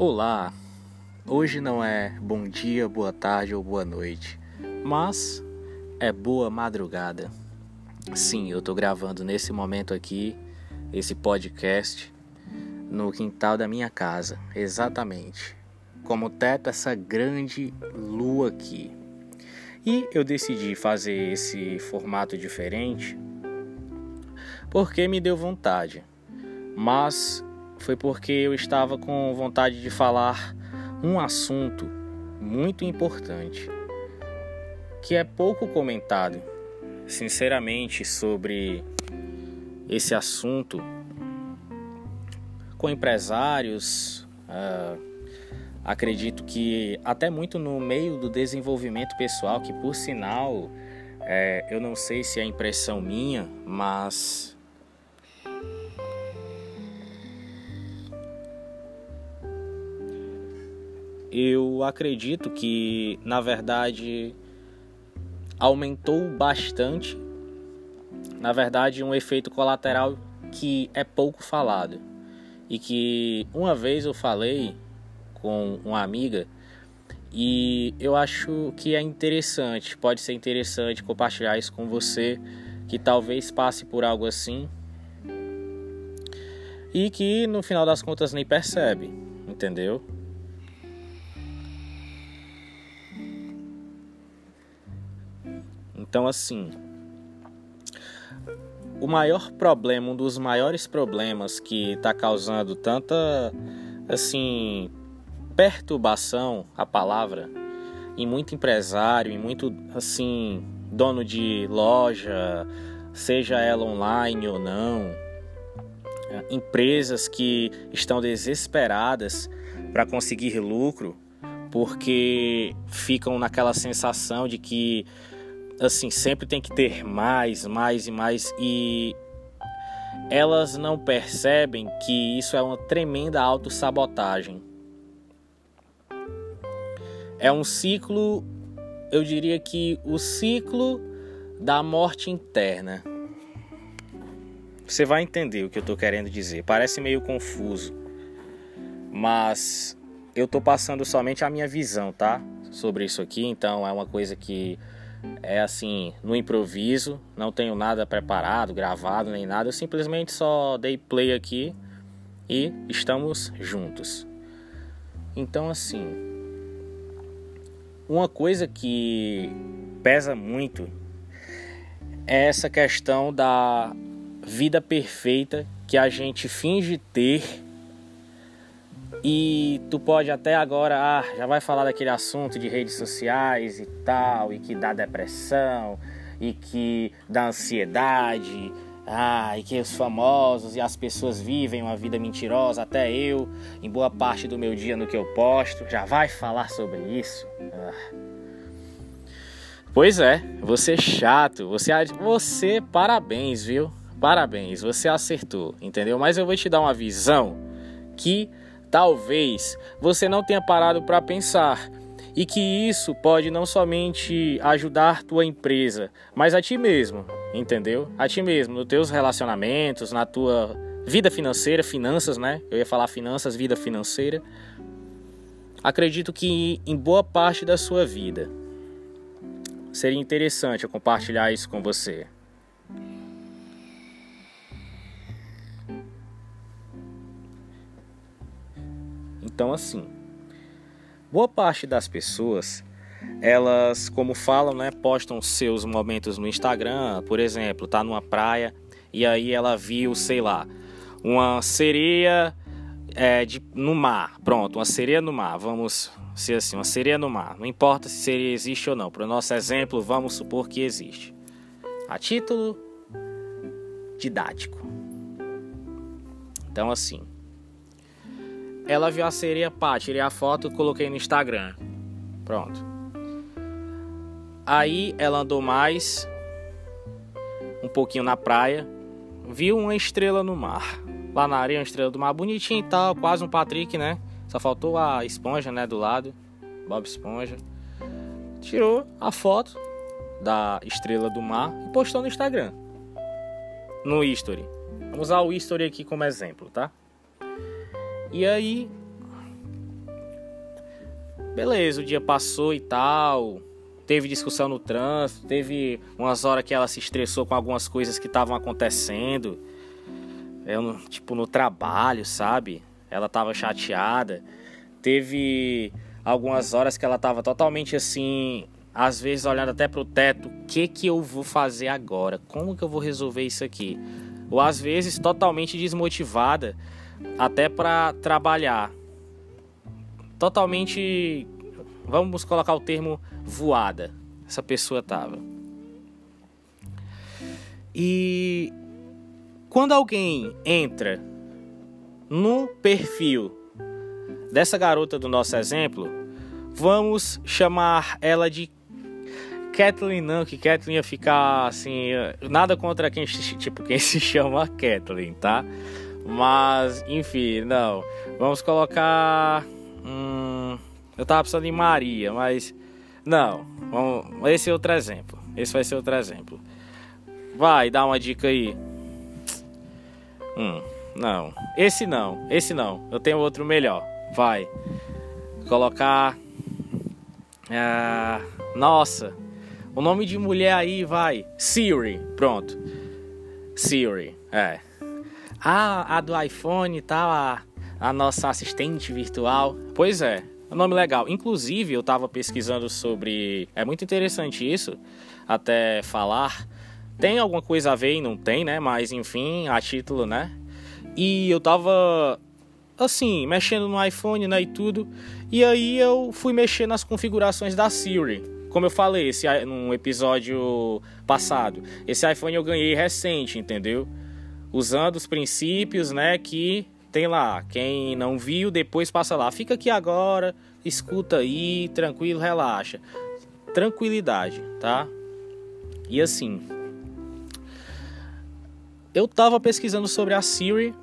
Olá! Hoje não é bom dia, boa tarde ou boa noite, mas é boa madrugada. Sim, eu tô gravando nesse momento aqui esse podcast no quintal da minha casa, exatamente. Como teto essa grande lua aqui. E eu decidi fazer esse formato diferente porque me deu vontade. Mas foi porque eu estava com vontade de falar um assunto muito importante que é pouco comentado, sinceramente, sobre esse assunto com empresários. Uh, acredito que até muito no meio do desenvolvimento pessoal, que por sinal, é, eu não sei se é impressão minha, mas eu acredito que, na verdade, aumentou bastante. Na verdade, um efeito colateral que é pouco falado. E que uma vez eu falei com uma amiga e eu acho que é interessante, pode ser interessante compartilhar isso com você que talvez passe por algo assim e que no final das contas nem percebe, entendeu? Então, assim, o maior problema, um dos maiores problemas que está causando tanta, assim, perturbação, a palavra, em muito empresário, em muito, assim, dono de loja, seja ela online ou não, empresas que estão desesperadas para conseguir lucro porque ficam naquela sensação de que assim, sempre tem que ter mais, mais e mais e elas não percebem que isso é uma tremenda autossabotagem. É um ciclo, eu diria que o ciclo da morte interna. Você vai entender o que eu estou querendo dizer. Parece meio confuso, mas eu estou passando somente a minha visão, tá? Sobre isso aqui, então é uma coisa que é assim, no improviso, não tenho nada preparado, gravado nem nada, eu simplesmente só dei play aqui e estamos juntos. Então, assim, uma coisa que pesa muito é essa questão da vida perfeita que a gente finge ter e tu pode até agora, ah, já vai falar daquele assunto de redes sociais e tal, e que dá depressão, e que dá ansiedade, ah, e que os famosos e as pessoas vivem uma vida mentirosa, até eu, em boa parte do meu dia no que eu posto, já vai falar sobre isso. Ah. Pois é, você é chato, você, você, parabéns, viu? Parabéns, você acertou, entendeu? Mas eu vou te dar uma visão que talvez você não tenha parado para pensar e que isso pode não somente ajudar tua empresa, mas a ti mesmo, entendeu? A ti mesmo, nos teus relacionamentos, na tua vida financeira, finanças, né? Eu ia falar finanças, vida financeira. Acredito que em boa parte da sua vida seria interessante eu compartilhar isso com você. Então, assim, boa parte das pessoas, elas, como falam, né, postam seus momentos no Instagram, por exemplo, tá numa praia e aí ela viu, sei lá, uma sereia é, de, no mar. Pronto, uma sereia no mar. Vamos ser assim, uma sereia no mar. Não importa se sereia existe ou não. Para o nosso exemplo, vamos supor que existe. A título didático. Então, assim, ela viu a sereia, pá, tirei a foto coloquei no Instagram. Pronto. Aí ela andou mais um pouquinho na praia, viu uma estrela no mar. Lá na areia, uma estrela do mar bonitinha e tal, quase um Patrick, né? Só faltou a esponja, né, do lado. Bob Esponja. Tirou a foto da estrela do mar e postou no Instagram. No history. Vamos usar o history aqui como exemplo, tá? E aí beleza, o dia passou e tal. Teve discussão no trânsito, teve umas horas que ela se estressou com algumas coisas que estavam acontecendo. Eu, tipo, no trabalho, sabe? Ela tava chateada. Teve algumas horas que ela tava totalmente assim, às vezes olhando até pro teto, o que que eu vou fazer agora? Como que eu vou resolver isso aqui? Ou às vezes totalmente desmotivada até para trabalhar. Totalmente, vamos colocar o termo voada. Essa pessoa tava. E quando alguém entra no perfil dessa garota do nosso exemplo, vamos chamar ela de Kathleen não, que Kathleen ia ficar assim, nada contra quem tipo quem se chama Kathleen, tá? Mas, enfim, não. Vamos colocar. Hum, eu tava pensando em Maria, mas. Não. Vamos, esse é outro exemplo. Esse vai ser outro exemplo. Vai, dá uma dica aí. Hum, não. Esse não. Esse não. Eu tenho outro melhor. Vai. Colocar. Ah, nossa. O nome de mulher aí vai. Siri. Pronto. Siri. É. Ah, a do iPhone e tal, a, a nossa assistente virtual. Pois é, é um nome legal. Inclusive, eu estava pesquisando sobre. É muito interessante isso, até falar. Tem alguma coisa a ver e não tem, né? Mas enfim, a título, né? E eu tava assim, mexendo no iPhone, né, e tudo. E aí eu fui mexer nas configurações da Siri. Como eu falei esse num episódio passado. Esse iPhone eu ganhei recente, entendeu? Usando os princípios, né, que tem lá. Quem não viu, depois passa lá. Fica aqui agora, escuta aí, tranquilo, relaxa. Tranquilidade, tá? E assim, eu tava pesquisando sobre a Siri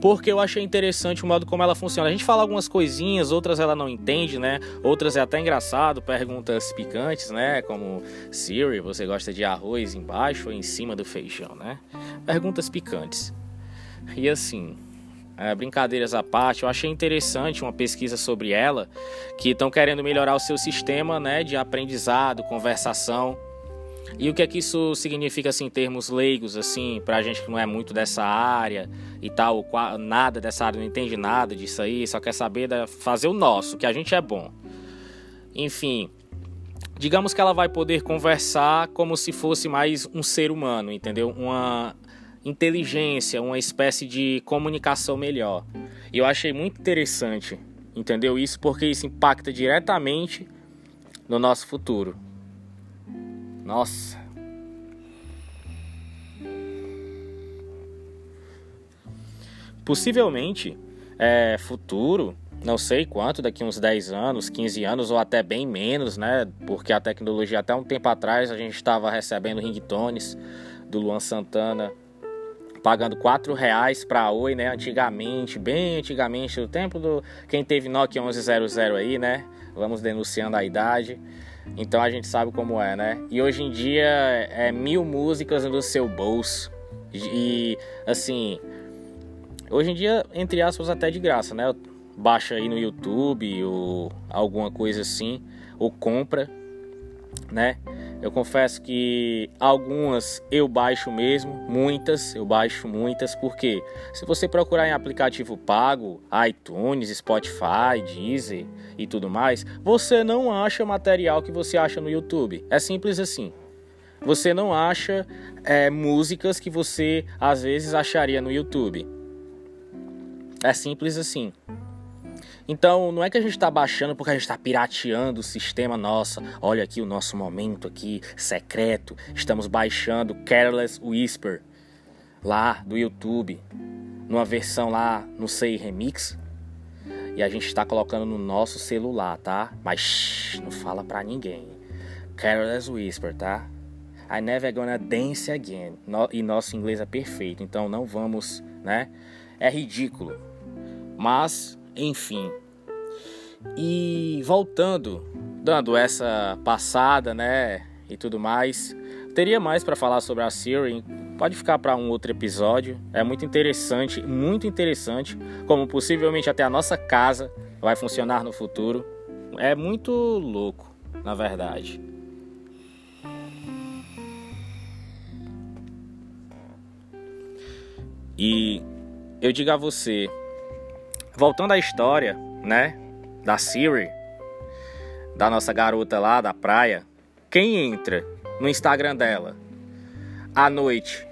porque eu achei interessante o modo como ela funciona. A gente fala algumas coisinhas, outras ela não entende, né? Outras é até engraçado, perguntas picantes, né? Como Siri, você gosta de arroz embaixo ou em cima do feijão, né? Perguntas picantes. E assim, é, brincadeiras à parte, eu achei interessante uma pesquisa sobre ela, que estão querendo melhorar o seu sistema, né, de aprendizado, conversação e o que é que isso significa assim, em termos leigos, assim, pra gente que não é muito dessa área e tal, nada dessa área, não entende nada disso aí, só quer saber da, fazer o nosso, que a gente é bom. Enfim, digamos que ela vai poder conversar como se fosse mais um ser humano, entendeu? Uma inteligência, uma espécie de comunicação melhor. E eu achei muito interessante, entendeu? Isso porque isso impacta diretamente no nosso futuro. Nossa. Possivelmente, é, futuro, não sei quanto, daqui uns 10 anos, 15 anos ou até bem menos, né? Porque a tecnologia, até um tempo atrás, a gente estava recebendo ringtones do Luan Santana, pagando 4 reais para Oi, né? Antigamente, bem antigamente, no tempo do. Quem teve Nokia 1100 aí, né? Vamos denunciando a idade. Então a gente sabe como é, né? E hoje em dia é mil músicas no seu bolso. E assim, hoje em dia, entre aspas, até de graça, né? Baixa aí no YouTube ou alguma coisa assim, ou compra, né? Eu confesso que algumas eu baixo mesmo, muitas eu baixo muitas, porque se você procurar em aplicativo pago, iTunes, Spotify, Deezer e tudo mais, você não acha material que você acha no YouTube. É simples assim. Você não acha é, músicas que você às vezes acharia no YouTube. É simples assim. Então, não é que a gente está baixando porque a gente está pirateando o sistema. Nossa, olha aqui o nosso momento aqui secreto. Estamos baixando Careless Whisper lá do YouTube, numa versão lá, não sei, remix. E a gente está colocando no nosso celular, tá? Mas shh, não fala pra ninguém. Careless Whisper, tá? I never gonna dance again. No, e nosso inglês é perfeito, então não vamos, né? É ridículo. Mas enfim. E voltando, dando essa passada, né, e tudo mais, teria mais para falar sobre a Siri. Pode ficar para um outro episódio. É muito interessante, muito interessante, como possivelmente até a nossa casa vai funcionar no futuro. É muito louco, na verdade. E eu digo a você, voltando à história, né, da Siri, da nossa garota lá da praia, quem entra no Instagram dela à noite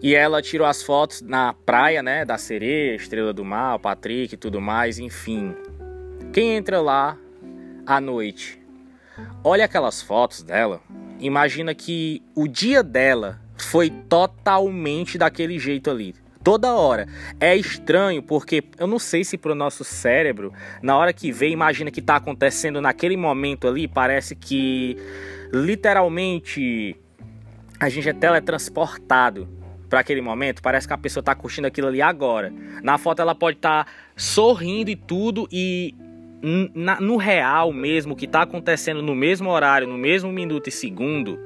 e ela tirou as fotos na praia, né, da sereia, Estrela do Mar, Patrick e tudo mais, enfim. Quem entra lá à noite, olha aquelas fotos dela, imagina que o dia dela foi totalmente daquele jeito ali. Toda hora. É estranho porque eu não sei se pro nosso cérebro, na hora que vê, imagina que tá acontecendo naquele momento ali, parece que literalmente a gente é teletransportado para aquele momento. Parece que a pessoa tá curtindo aquilo ali agora. Na foto ela pode estar tá sorrindo e tudo e na, no real mesmo, que tá acontecendo no mesmo horário, no mesmo minuto e segundo,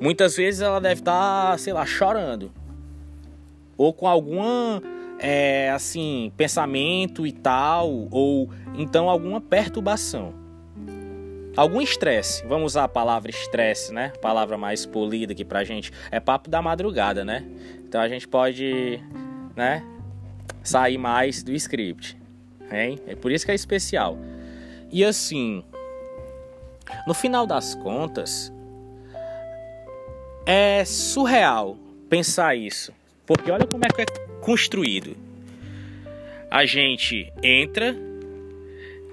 Muitas vezes ela deve estar, tá, sei lá, chorando. Ou com alguma, é, assim, pensamento e tal. Ou então alguma perturbação. Algum estresse. Vamos usar a palavra estresse, né? Palavra mais polida aqui pra gente. É papo da madrugada, né? Então a gente pode, né? Sair mais do script. Hein? É por isso que é especial. E assim, no final das contas, é surreal pensar isso, porque olha como é que é construído. A gente entra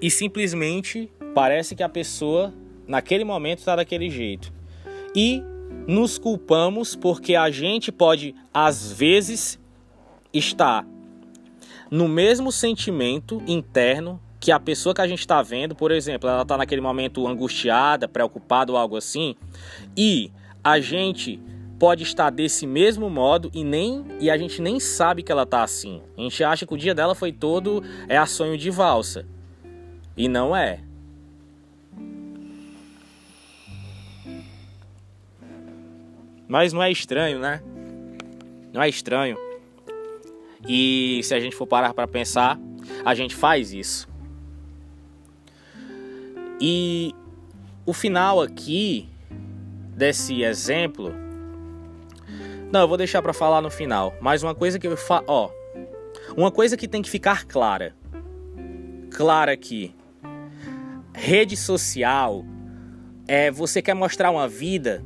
e simplesmente parece que a pessoa naquele momento está daquele jeito. E nos culpamos porque a gente pode às vezes estar no mesmo sentimento interno que a pessoa que a gente está vendo, por exemplo, ela está naquele momento angustiada, preocupada ou algo assim, e a gente pode estar desse mesmo modo e nem e a gente nem sabe que ela tá assim. A gente acha que o dia dela foi todo é a sonho de valsa. E não é. Mas não é estranho, né? Não é estranho. E se a gente for parar para pensar, a gente faz isso. E o final aqui desse exemplo. Não, eu vou deixar para falar no final. Mas uma coisa que eu fa... ó, uma coisa que tem que ficar clara. Clara aqui. Rede social é você quer mostrar uma vida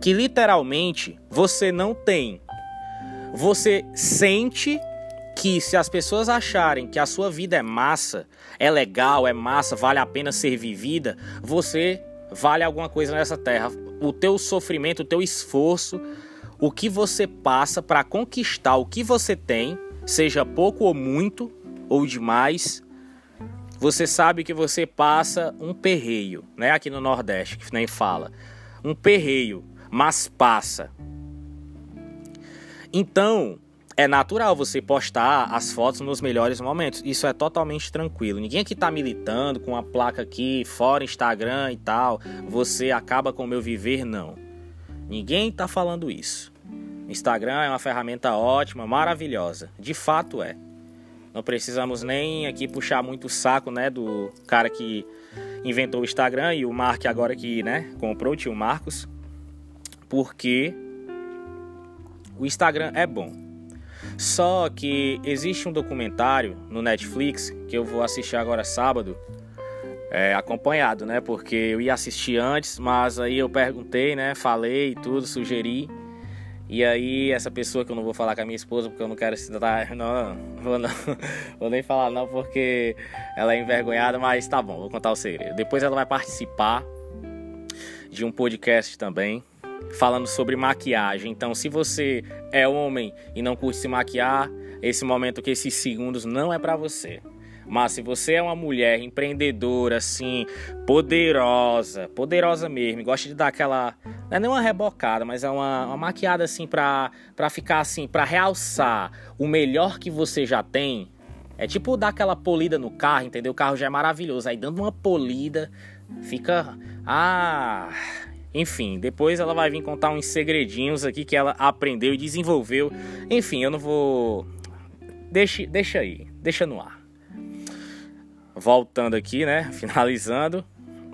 que literalmente você não tem. Você sente que se as pessoas acharem que a sua vida é massa, é legal, é massa, vale a pena ser vivida, você vale alguma coisa nessa terra. O teu sofrimento, o teu esforço, o que você passa para conquistar o que você tem, seja pouco ou muito ou demais, você sabe que você passa um perreio, né? Aqui no Nordeste, que nem fala. Um perreio, mas passa. Então, é natural você postar as fotos nos melhores momentos. Isso é totalmente tranquilo. Ninguém aqui tá militando com a placa aqui, fora Instagram e tal. Você acaba com o meu viver, não. Ninguém tá falando isso. Instagram é uma ferramenta ótima, maravilhosa. De fato é. Não precisamos nem aqui puxar muito o saco, né, do cara que inventou o Instagram e o Mark agora que, né, comprou o tio Marcos. Porque o Instagram é bom só que existe um documentário no Netflix que eu vou assistir agora sábado, é, acompanhado, né? Porque eu ia assistir antes, mas aí eu perguntei, né? Falei tudo, sugeri. E aí essa pessoa que eu não vou falar com a minha esposa porque eu não quero citar, não, vou não, vou nem falar não porque ela é envergonhada, mas tá bom, vou contar o segredo. Depois ela vai participar de um podcast também falando sobre maquiagem. Então, se você é homem e não curte se maquiar, esse momento que esses segundos não é para você. Mas se você é uma mulher empreendedora, assim, poderosa, poderosa mesmo, gosta de dar aquela. Não é nem uma rebocada, mas é uma, uma maquiada assim pra, pra ficar assim, pra realçar o melhor que você já tem. É tipo dar aquela polida no carro, entendeu? O carro já é maravilhoso. Aí dando uma polida, fica. Ah enfim, depois ela vai vir contar uns segredinhos aqui que ela aprendeu e desenvolveu. Enfim, eu não vou. Deixa, deixa aí, deixa no ar. Voltando aqui, né? Finalizando.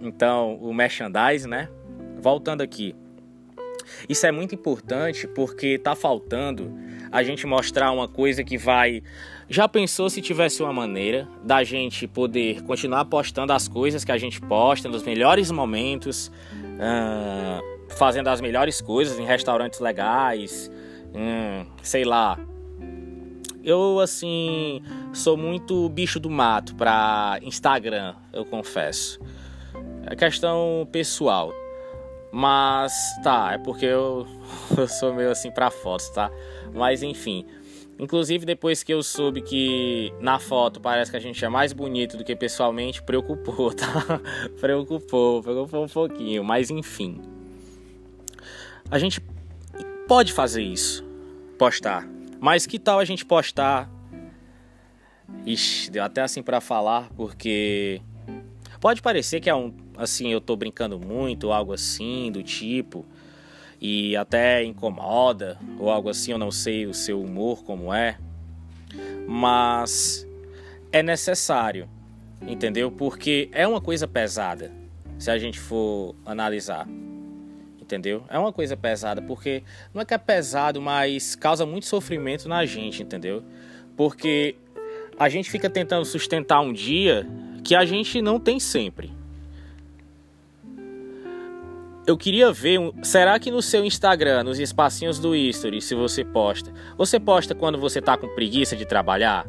Então, o merchandise, né? Voltando aqui. Isso é muito importante porque tá faltando a gente mostrar uma coisa que vai. Já pensou se tivesse uma maneira da gente poder continuar postando as coisas que a gente posta nos melhores momentos, uh, fazendo as melhores coisas em restaurantes legais, hum, sei lá. Eu, assim, sou muito bicho do mato para Instagram, eu confesso. É questão pessoal. Mas tá, é porque eu, eu sou meio assim pra fotos, tá? Mas enfim. Inclusive, depois que eu soube que na foto parece que a gente é mais bonito do que pessoalmente, preocupou, tá? preocupou, preocupou um pouquinho, mas enfim. A gente pode fazer isso, postar. Mas que tal a gente postar? Ixi, deu até assim para falar, porque pode parecer que é um assim, eu tô brincando muito, algo assim do tipo, e até incomoda, ou algo assim, eu não sei o seu humor como é, mas é necessário, entendeu? Porque é uma coisa pesada, se a gente for analisar. Entendeu? É uma coisa pesada, porque não é que é pesado, mas causa muito sofrimento na gente, entendeu? Porque a gente fica tentando sustentar um dia que a gente não tem sempre eu queria ver, será que no seu Instagram, nos espacinhos do history, se você posta, você posta quando você tá com preguiça de trabalhar?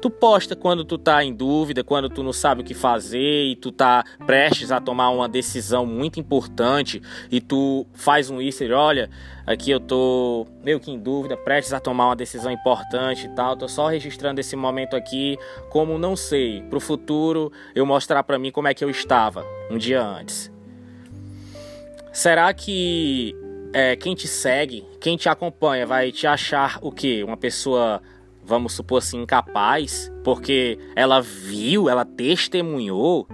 Tu posta quando tu tá em dúvida, quando tu não sabe o que fazer e tu tá prestes a tomar uma decisão muito importante e tu faz um history, olha, aqui eu tô meio que em dúvida, prestes a tomar uma decisão importante e tal, tô só registrando esse momento aqui como não sei, pro futuro eu mostrar para mim como é que eu estava um dia antes. Será que é, quem te segue, quem te acompanha, vai te achar o quê? Uma pessoa, vamos supor assim, incapaz? Porque ela viu, ela testemunhou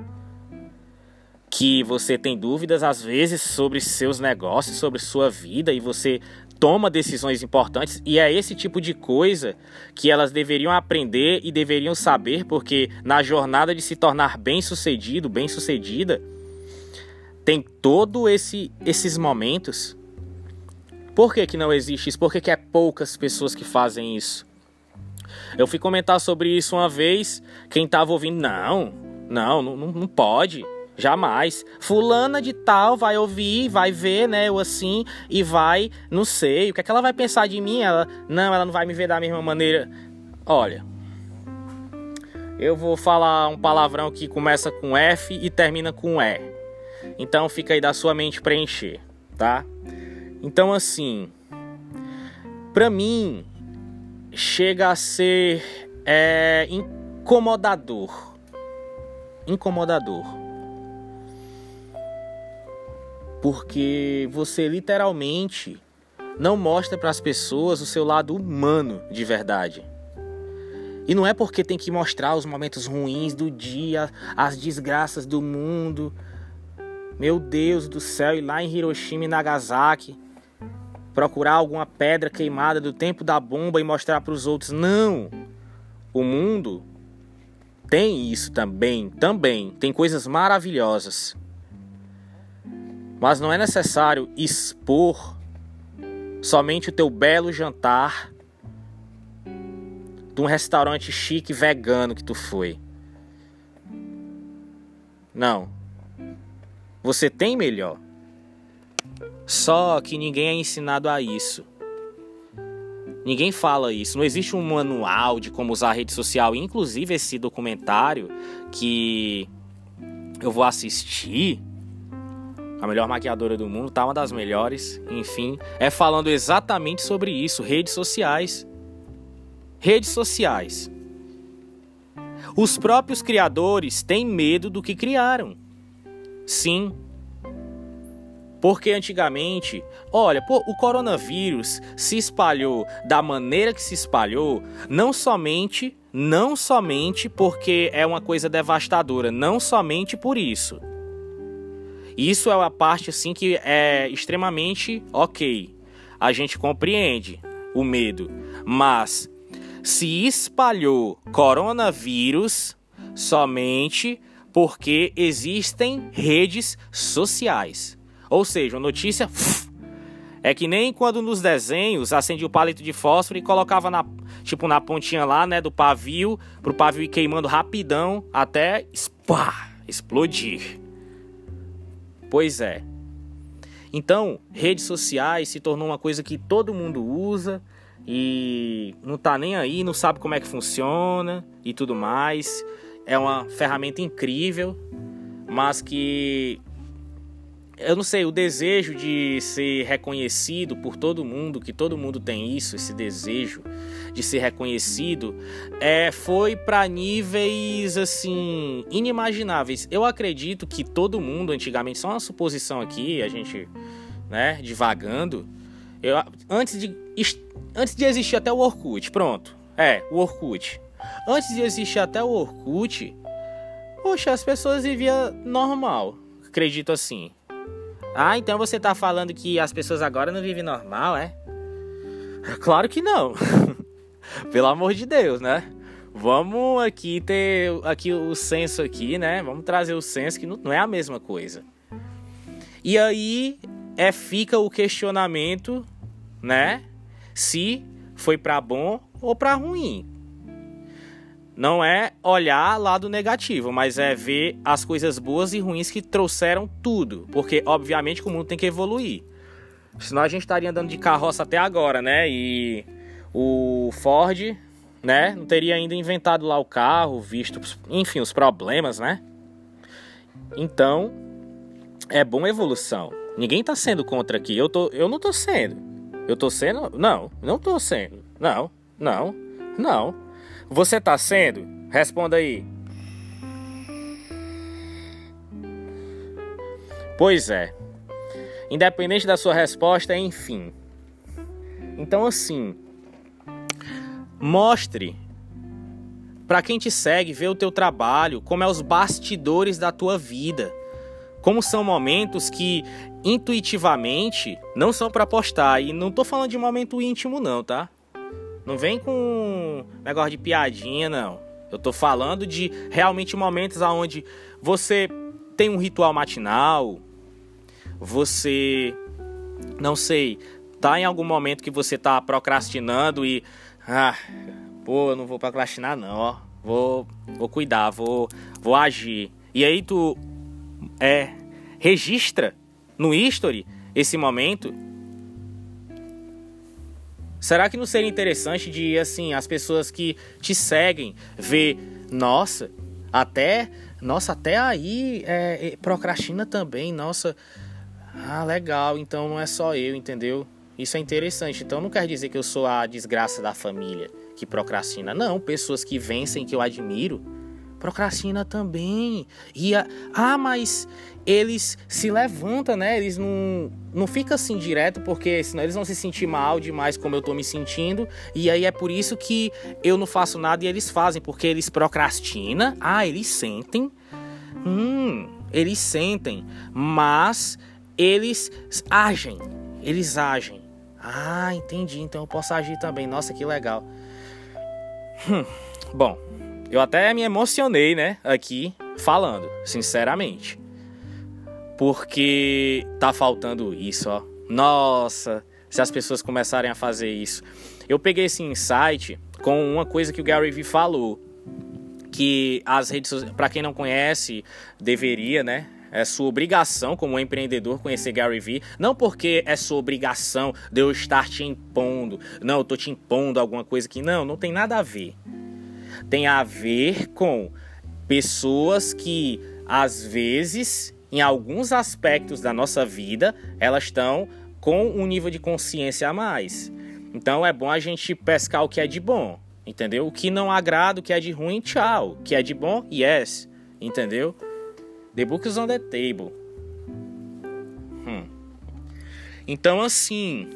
que você tem dúvidas às vezes sobre seus negócios, sobre sua vida e você toma decisões importantes e é esse tipo de coisa que elas deveriam aprender e deveriam saber, porque na jornada de se tornar bem-sucedido, bem-sucedida, tem todo esse esses momentos. Por que, que não existe isso? Por que, que é poucas pessoas que fazem isso? Eu fui comentar sobre isso uma vez. Quem tava ouvindo, não, não, não, não pode. Jamais. Fulana de tal vai ouvir, vai ver, né? Eu assim, e vai, não sei. O que é que ela vai pensar de mim? Ela, não, ela não vai me ver da mesma maneira. Olha, eu vou falar um palavrão que começa com F e termina com E. Então fica aí da sua mente preencher, tá? Então assim, para mim chega a ser é, incomodador, incomodador, porque você literalmente não mostra para as pessoas o seu lado humano de verdade. E não é porque tem que mostrar os momentos ruins do dia, as desgraças do mundo, meu Deus do céu, ir lá em Hiroshima e Nagasaki, procurar alguma pedra queimada do tempo da bomba e mostrar para os outros. Não! O mundo tem isso também, também. Tem coisas maravilhosas. Mas não é necessário expor somente o teu belo jantar de um restaurante chique vegano que tu foi. Não. Você tem melhor. Só que ninguém é ensinado a isso. Ninguém fala isso. Não existe um manual de como usar a rede social. Inclusive, esse documentário que eu vou assistir, a melhor maquiadora do mundo, tá uma das melhores, enfim, é falando exatamente sobre isso: redes sociais. Redes sociais. Os próprios criadores têm medo do que criaram. Sim. Porque antigamente, olha, pô, o coronavírus se espalhou da maneira que se espalhou, não somente, não somente porque é uma coisa devastadora, não somente por isso. Isso é uma parte assim que é extremamente ok. A gente compreende o medo, mas se espalhou coronavírus somente porque existem redes sociais. Ou seja, a notícia é que nem quando nos desenhos acendia o palito de fósforo e colocava na tipo na pontinha lá, né, do pavio, pro pavio ir queimando rapidão até spá, explodir. Pois é. Então, redes sociais se tornou uma coisa que todo mundo usa e não tá nem aí, não sabe como é que funciona e tudo mais. É uma ferramenta incrível, mas que eu não sei, o desejo de ser reconhecido por todo mundo, que todo mundo tem isso, esse desejo de ser reconhecido, é, foi para níveis assim inimagináveis. Eu acredito que todo mundo antigamente, só uma suposição aqui, a gente, né, divagando, eu, antes de antes de existir até o Orkut, pronto. É, o Orkut. Antes de existir até o Orkut, poxa, as pessoas viviam normal. Acredito assim. Ah, então você tá falando que as pessoas agora não vivem normal, é? Claro que não. Pelo amor de Deus, né? Vamos aqui ter aqui o senso aqui, né? Vamos trazer o senso que não é a mesma coisa. E aí é fica o questionamento, né? Se foi para bom ou para ruim. Não é olhar lado negativo, mas é ver as coisas boas e ruins que trouxeram tudo. Porque, obviamente, o mundo tem que evoluir. Senão a gente estaria andando de carroça até agora, né? E o Ford, né? Não teria ainda inventado lá o carro, visto, enfim, os problemas, né? Então, é bom evolução. Ninguém tá sendo contra aqui. Eu, tô, eu não tô sendo. Eu tô sendo? Não, não tô sendo. Não, não, não. Você tá sendo? Responda aí. Pois é. Independente da sua resposta, enfim. Então, assim, mostre para quem te segue, ver o teu trabalho, como é os bastidores da tua vida. Como são momentos que intuitivamente não são para postar. E não tô falando de momento íntimo não, tá? Não vem com negócio de piadinha, não. Eu tô falando de realmente momentos onde você tem um ritual matinal, você, não sei, tá em algum momento que você tá procrastinando e, ah, pô, eu não vou procrastinar não, ó. Vou, vou cuidar, vou, vou agir. E aí tu é registra no history esse momento Será que não seria interessante de assim as pessoas que te seguem ver, nossa, até, nossa, até aí é, procrastina também, nossa, ah, legal, então não é só eu, entendeu? Isso é interessante. Então não quer dizer que eu sou a desgraça da família que procrastina. Não, pessoas que vencem que eu admiro procrastina também. E a, ah, mas eles se levantam, né? Eles não, não ficam assim direto, porque senão eles vão se sentir mal demais como eu tô me sentindo. E aí é por isso que eu não faço nada e eles fazem, porque eles procrastinam. Ah, eles sentem. Hum, eles sentem, mas eles agem. Eles agem. Ah, entendi. Então eu posso agir também. Nossa, que legal. Hum, bom, eu até me emocionei, né, aqui falando, sinceramente. Porque tá faltando isso, ó. Nossa, se as pessoas começarem a fazer isso. Eu peguei esse insight com uma coisa que o Gary Vee falou, que as redes sociais, para quem não conhece, deveria, né, é sua obrigação como empreendedor conhecer Gary Vee, não porque é sua obrigação de eu estar te impondo, não, eu tô te impondo alguma coisa que não, não tem nada a ver tem a ver com pessoas que às vezes, em alguns aspectos da nossa vida, elas estão com um nível de consciência a mais. Então é bom a gente pescar o que é de bom, entendeu? O que não agrada, o que é de ruim, tchau. O que é de bom, yes, entendeu? The book is on the table. Hum. Então assim,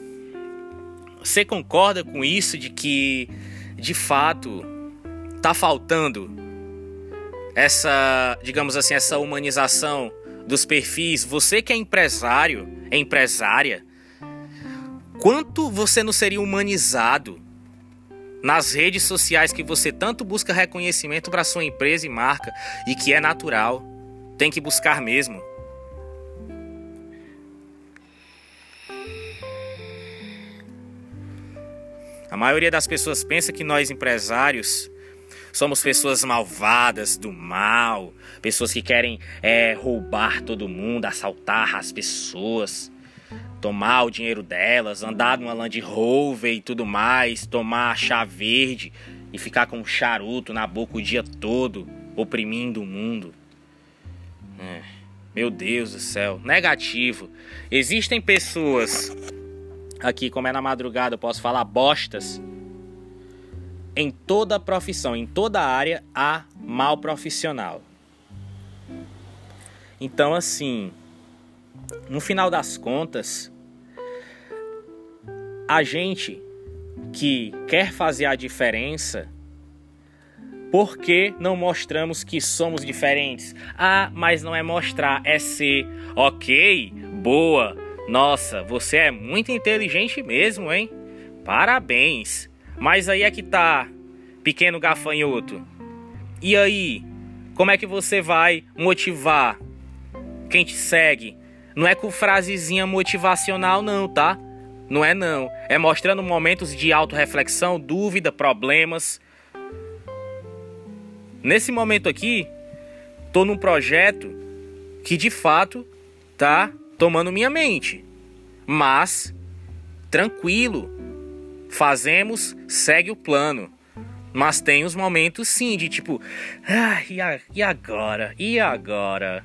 você concorda com isso de que de fato tá faltando essa, digamos assim, essa humanização dos perfis. Você que é empresário, é empresária, quanto você não seria humanizado nas redes sociais que você tanto busca reconhecimento para sua empresa e marca e que é natural. Tem que buscar mesmo. A maioria das pessoas pensa que nós empresários somos pessoas malvadas, do mal, pessoas que querem é, roubar todo mundo, assaltar as pessoas, tomar o dinheiro delas, andar numa Land Rover e tudo mais, tomar chá verde e ficar com um charuto na boca o dia todo, oprimindo o mundo. É, meu Deus do céu, negativo. Existem pessoas aqui, como é na madrugada, eu posso falar bostas. Em toda profissão, em toda área, há mal profissional. Então, assim, no final das contas, a gente que quer fazer a diferença, por que não mostramos que somos diferentes? Ah, mas não é mostrar, é ser. Ok, boa, nossa, você é muito inteligente mesmo, hein? Parabéns. Mas aí é que tá, pequeno gafanhoto. E aí, como é que você vai motivar quem te segue? Não é com frasezinha motivacional não, tá? Não é não. É mostrando momentos de autorreflexão, dúvida, problemas. Nesse momento aqui, tô num projeto que de fato tá tomando minha mente. Mas, tranquilo, fazemos, segue o plano. Mas tem os momentos sim de tipo, ah, e, a, e agora? E agora?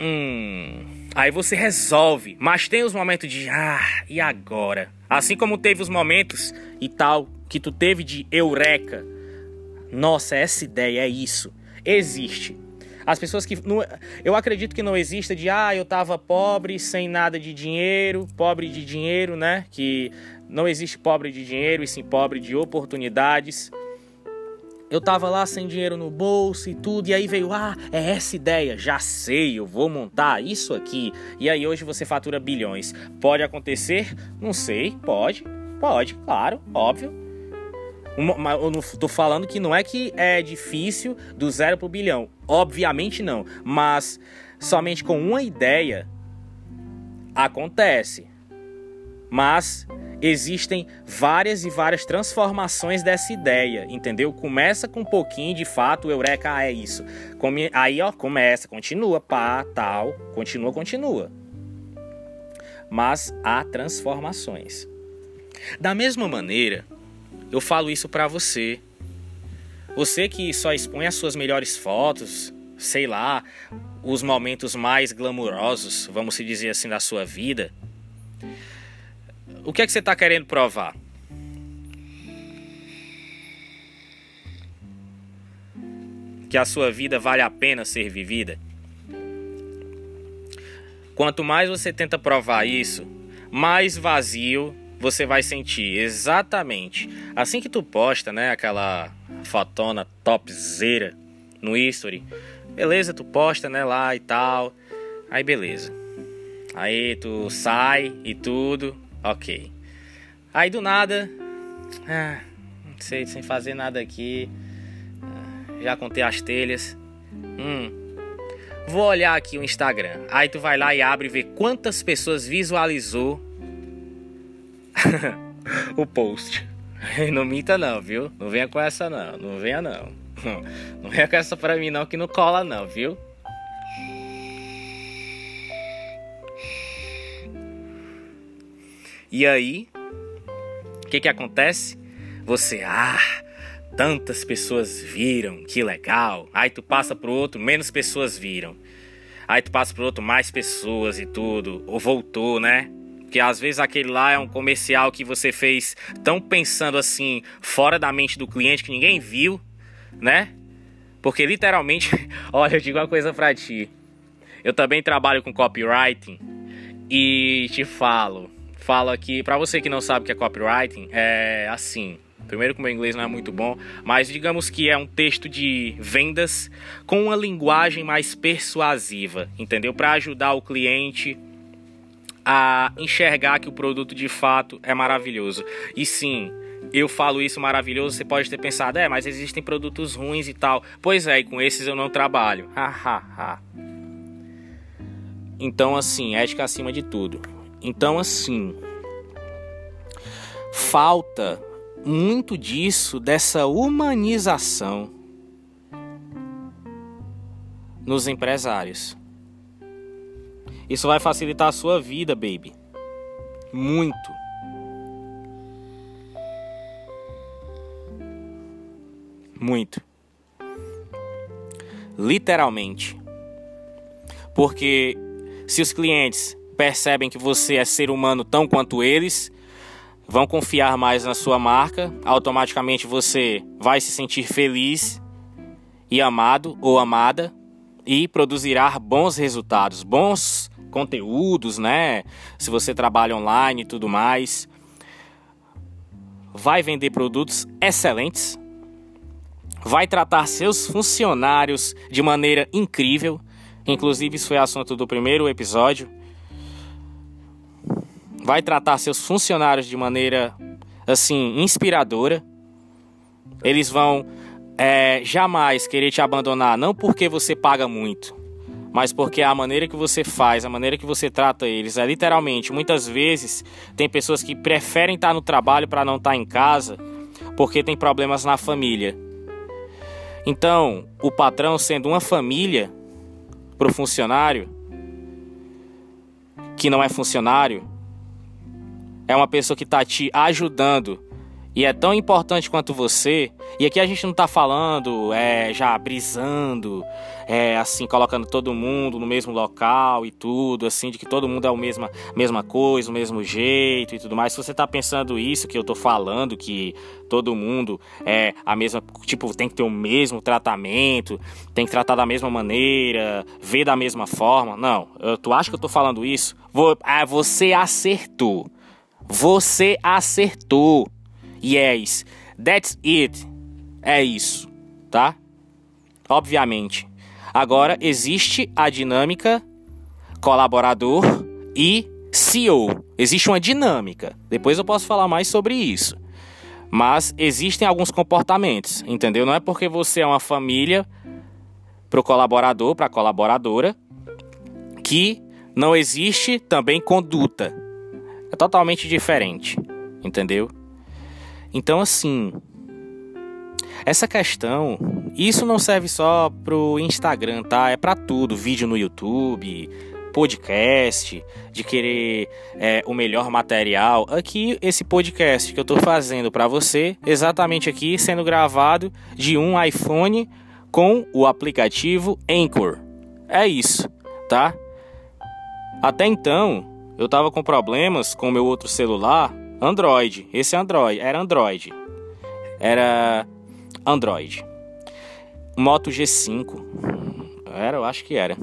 Hum. Aí você resolve, mas tem os momentos de ah, e agora? Assim como teve os momentos e tal que tu teve de eureka. Nossa, essa ideia é isso. Existe. As pessoas que. Não, eu acredito que não exista de, ah, eu tava pobre, sem nada de dinheiro, pobre de dinheiro, né? Que não existe pobre de dinheiro e sim pobre de oportunidades. Eu tava lá sem dinheiro no bolso e tudo, e aí veio, ah, é essa ideia, já sei, eu vou montar isso aqui. E aí hoje você fatura bilhões. Pode acontecer? Não sei, pode, pode, claro, óbvio uma, eu não tô falando que não é que é difícil do zero pro bilhão. Obviamente não. Mas somente com uma ideia acontece. Mas existem várias e várias transformações dessa ideia, entendeu? Começa com um pouquinho, de fato, Eureka é isso. Come, aí, ó, começa, continua, pá, tal, continua, continua. Mas há transformações. Da mesma maneira, eu falo isso para você. Você que só expõe as suas melhores fotos, sei lá, os momentos mais glamurosos, vamos se dizer assim, da sua vida. O que é que você está querendo provar? Que a sua vida vale a pena ser vivida? Quanto mais você tenta provar isso, mais vazio você vai sentir exatamente assim que tu posta, né, aquela fotona topzera no history. Beleza, tu posta, né, lá e tal. Aí beleza. Aí tu sai e tudo, OK. Aí do nada, ah, não sei, sem fazer nada aqui. Ah, já contei as telhas. Hum. Vou olhar aqui o Instagram. Aí tu vai lá e abre e vê quantas pessoas visualizou o post. Não minta não, viu? Não venha com essa não, não venha não. Não venha com essa pra mim não que não cola não, viu? E aí, o que que acontece? Você, ah, tantas pessoas viram, que legal. Aí tu passa pro outro, menos pessoas viram. Aí tu passa pro outro, mais pessoas e tudo. Ou voltou, né? Porque às vezes aquele lá é um comercial que você fez tão pensando assim, fora da mente do cliente que ninguém viu, né? Porque literalmente, olha, eu digo uma coisa pra ti. Eu também trabalho com copywriting e te falo, falo aqui, para você que não sabe o que é copywriting, é assim. Primeiro que o meu inglês não é muito bom, mas digamos que é um texto de vendas com uma linguagem mais persuasiva, entendeu? Para ajudar o cliente a enxergar que o produto de fato é maravilhoso. E sim, eu falo isso maravilhoso, você pode ter pensado, é, mas existem produtos ruins e tal. Pois é, e com esses eu não trabalho. Hahaha. então, assim, ética acima de tudo. Então, assim, falta muito disso, dessa humanização nos empresários. Isso vai facilitar a sua vida, baby. Muito. Muito. Literalmente. Porque se os clientes percebem que você é ser humano tão quanto eles, vão confiar mais na sua marca, automaticamente você vai se sentir feliz e amado ou amada e produzirá bons resultados, bons conteúdos, né? Se você trabalha online e tudo mais, vai vender produtos excelentes vai tratar seus funcionários de maneira incrível. Inclusive, isso foi assunto do primeiro episódio. Vai tratar seus funcionários de maneira assim inspiradora. Eles vão é, jamais querer te abandonar, não porque você paga muito, mas porque a maneira que você faz, a maneira que você trata eles é literalmente. Muitas vezes tem pessoas que preferem estar no trabalho para não estar em casa porque tem problemas na família. Então, o patrão sendo uma família para o funcionário, que não é funcionário, é uma pessoa que está te ajudando e é tão importante quanto você. E aqui a gente não está falando, é, já brisando, é, assim, colocando todo mundo no mesmo local e tudo, assim, de que todo mundo é a mesma, mesma coisa, o mesmo jeito e tudo mais. Se você está pensando isso que eu estou falando, que todo mundo é a mesma, tipo, tem que ter o mesmo tratamento, tem que tratar da mesma maneira, ver da mesma forma. Não, eu, tu acha que eu estou falando isso? Vou, ah, você acertou. Você acertou. Yes, that's it. É isso, tá? Obviamente. Agora existe a dinâmica colaborador e CEO. Existe uma dinâmica. Depois eu posso falar mais sobre isso. Mas existem alguns comportamentos, entendeu? Não é porque você é uma família para o colaborador, para a colaboradora, que não existe também conduta. É totalmente diferente, entendeu? Então, assim, essa questão, isso não serve só pro Instagram, tá? É para tudo, vídeo no YouTube, podcast, de querer é, o melhor material. Aqui, esse podcast que eu tô fazendo para você, exatamente aqui, sendo gravado de um iPhone com o aplicativo Anchor. É isso, tá? Até então, eu tava com problemas com meu outro celular Android. Esse Android. Era Android. Era Android. Moto G5. Era, eu acho que era.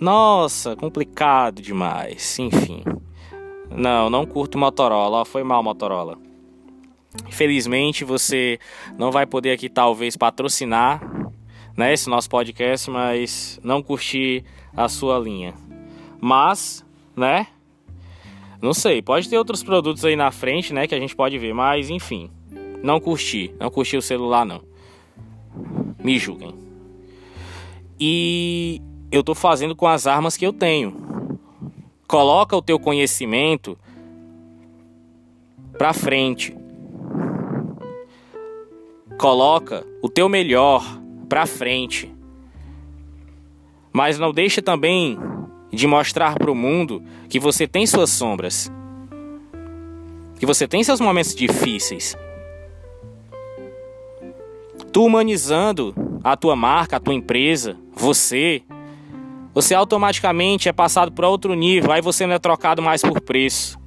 Nossa, complicado demais. Enfim. Não, não curto Motorola. Foi mal Motorola. Infelizmente você não vai poder aqui talvez patrocinar né, esse nosso podcast, mas não curti a sua linha. Mas, né? Não sei, pode ter outros produtos aí na frente, né, que a gente pode ver, mas enfim. Não curti, não curti o celular não. Me julguem. E eu tô fazendo com as armas que eu tenho. Coloca o teu conhecimento pra frente. Coloca o teu melhor pra frente. Mas não deixa também de mostrar para o mundo que você tem suas sombras, que você tem seus momentos difíceis. Tu humanizando a tua marca, a tua empresa, você, você automaticamente é passado para outro nível, aí você não é trocado mais por preço.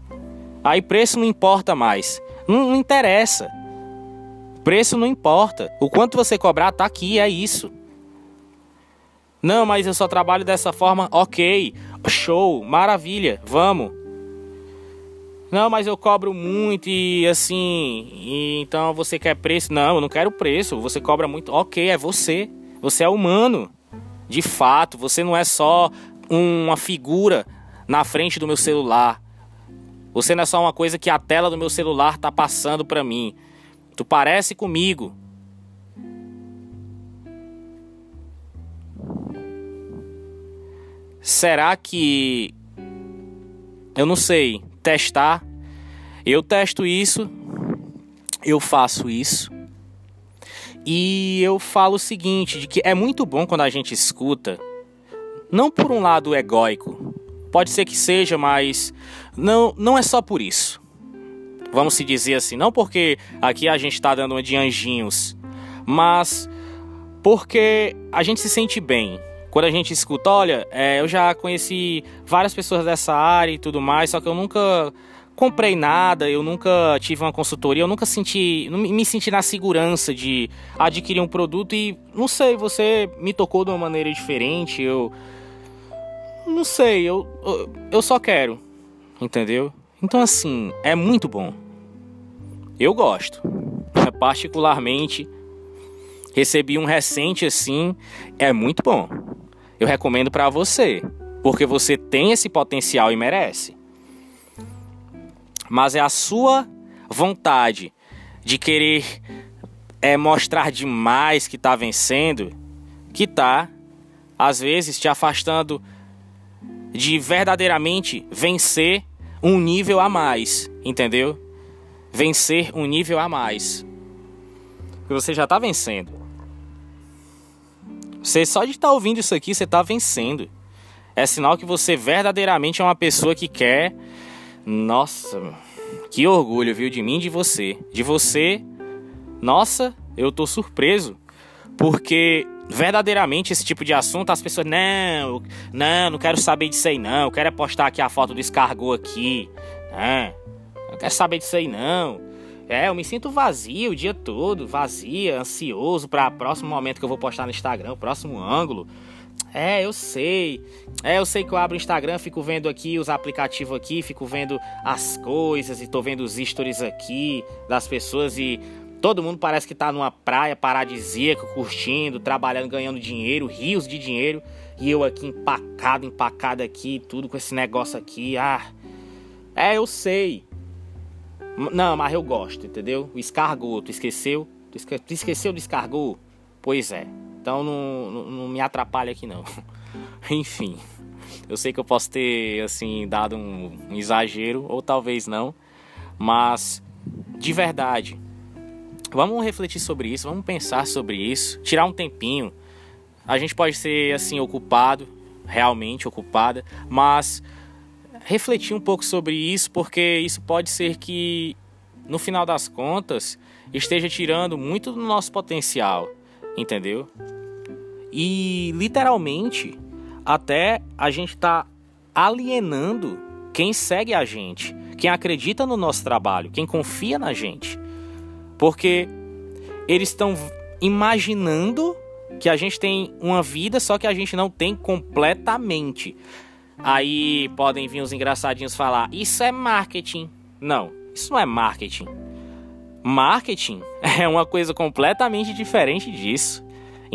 Aí preço não importa mais. Não, não interessa. Preço não importa. O quanto você cobrar tá aqui, é isso. Não, mas eu só trabalho dessa forma. Ok, show, maravilha, vamos. Não, mas eu cobro muito e assim, e então você quer preço? Não, eu não quero preço. Você cobra muito. Ok, é você. Você é humano. De fato, você não é só uma figura na frente do meu celular. Você não é só uma coisa que a tela do meu celular tá passando para mim. Tu parece comigo. Será que eu não sei testar? Eu testo isso, eu faço isso. E eu falo o seguinte, de que é muito bom quando a gente escuta, não por um lado egóico, pode ser que seja, mas não, não é só por isso. Vamos se dizer assim, não porque aqui a gente está dando uma de anjinhos, mas porque a gente se sente bem. Quando a gente escuta, olha, é, eu já conheci várias pessoas dessa área e tudo mais, só que eu nunca comprei nada, eu nunca tive uma consultoria, eu nunca senti, me senti na segurança de adquirir um produto e não sei, você me tocou de uma maneira diferente, eu não sei, eu eu só quero, entendeu? Então assim, é muito bom. Eu gosto. Particularmente recebi um recente assim, é muito bom. Eu recomendo para você, porque você tem esse potencial e merece mas é a sua vontade de querer é, mostrar demais que está vencendo que está, às vezes, te afastando de verdadeiramente vencer um nível a mais, entendeu? Vencer um nível a mais. Porque você já está vencendo. Você só de estar tá ouvindo isso aqui, você está vencendo. É sinal que você verdadeiramente é uma pessoa que quer nossa, que orgulho, viu, de mim e de você. De você, nossa, eu tô surpreso. Porque verdadeiramente esse tipo de assunto, as pessoas, não, não, não quero saber disso aí não. Eu quero é postar aqui a foto do escargot aqui. Não, não quero saber disso aí não. É, eu me sinto vazio o dia todo, vazia, ansioso para o próximo momento que eu vou postar no Instagram, o próximo ângulo. É, eu sei. É, eu sei que eu abro o Instagram, fico vendo aqui os aplicativos aqui, fico vendo as coisas e tô vendo os stories aqui das pessoas e todo mundo parece que tá numa praia paradisíaca, curtindo, trabalhando, ganhando dinheiro, rios de dinheiro, e eu aqui empacado, empacado aqui, tudo com esse negócio aqui. Ah. É, eu sei. Não, mas eu gosto, entendeu? O escargot, tu esqueceu? Tu, esque... tu esqueceu do escargot? Pois é. Então não, não, não me atrapalha aqui não. Enfim, eu sei que eu posso ter assim dado um, um exagero ou talvez não, mas de verdade, vamos refletir sobre isso, vamos pensar sobre isso, tirar um tempinho. A gente pode ser assim ocupado, realmente ocupada, mas refletir um pouco sobre isso, porque isso pode ser que no final das contas esteja tirando muito do nosso potencial, entendeu? E literalmente, até a gente está alienando quem segue a gente, quem acredita no nosso trabalho, quem confia na gente. Porque eles estão imaginando que a gente tem uma vida, só que a gente não tem completamente. Aí podem vir os engraçadinhos falar: Isso é marketing. Não, isso não é marketing. Marketing é uma coisa completamente diferente disso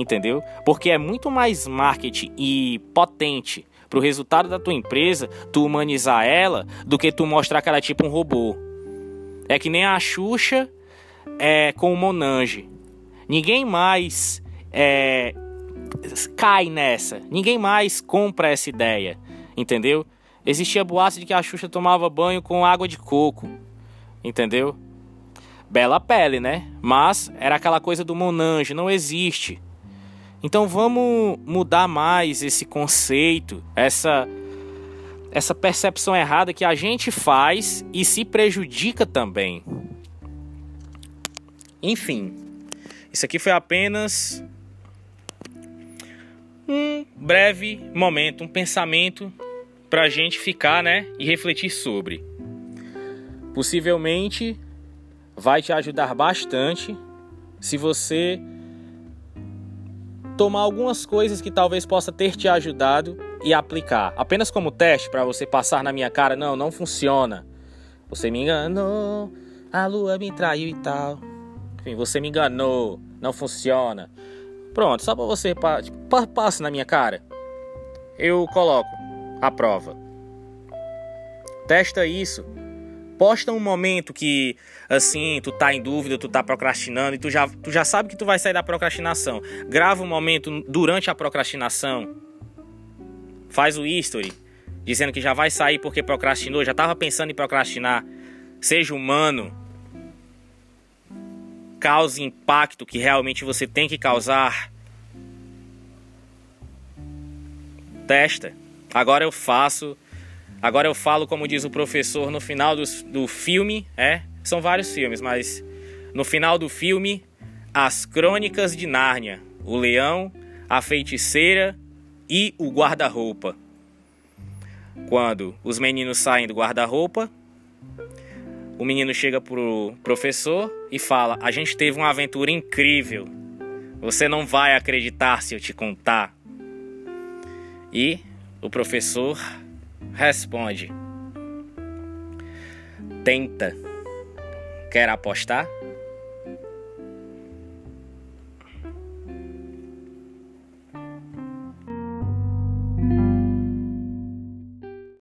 entendeu? Porque é muito mais marketing e potente para o resultado da tua empresa tu humanizar ela do que tu mostrar que ela é tipo um robô. É que nem a Xuxa é, com o Monange. Ninguém mais é, cai nessa. Ninguém mais compra essa ideia, entendeu? Existia boato de que a Xuxa tomava banho com água de coco, entendeu? Bela pele, né? Mas era aquela coisa do Monange, não existe. Então vamos mudar mais esse conceito, essa essa percepção errada que a gente faz e se prejudica também. Enfim, isso aqui foi apenas um breve momento, um pensamento para a gente ficar, né, e refletir sobre. Possivelmente vai te ajudar bastante se você tomar algumas coisas que talvez possa ter te ajudado e aplicar. Apenas como teste para você passar na minha cara, não, não funciona. Você me enganou, a lua me traiu e tal. Enfim, você me enganou, não funciona. Pronto, só para você pa passe na minha cara. Eu coloco a prova. Testa isso Posta um momento que, assim, tu tá em dúvida, tu tá procrastinando e tu já, tu já sabe que tu vai sair da procrastinação. Grava um momento durante a procrastinação. Faz o history, dizendo que já vai sair porque procrastinou, já tava pensando em procrastinar. Seja humano. Cause impacto que realmente você tem que causar. Testa. Agora eu faço Agora eu falo, como diz o professor, no final do, do filme, é, são vários filmes, mas no final do filme, As Crônicas de Nárnia, o leão, a feiticeira e o guarda-roupa. Quando os meninos saem do guarda-roupa, o menino chega pro professor e fala: A gente teve uma aventura incrível. Você não vai acreditar se eu te contar. E o professor responde: Tenta. Quer apostar?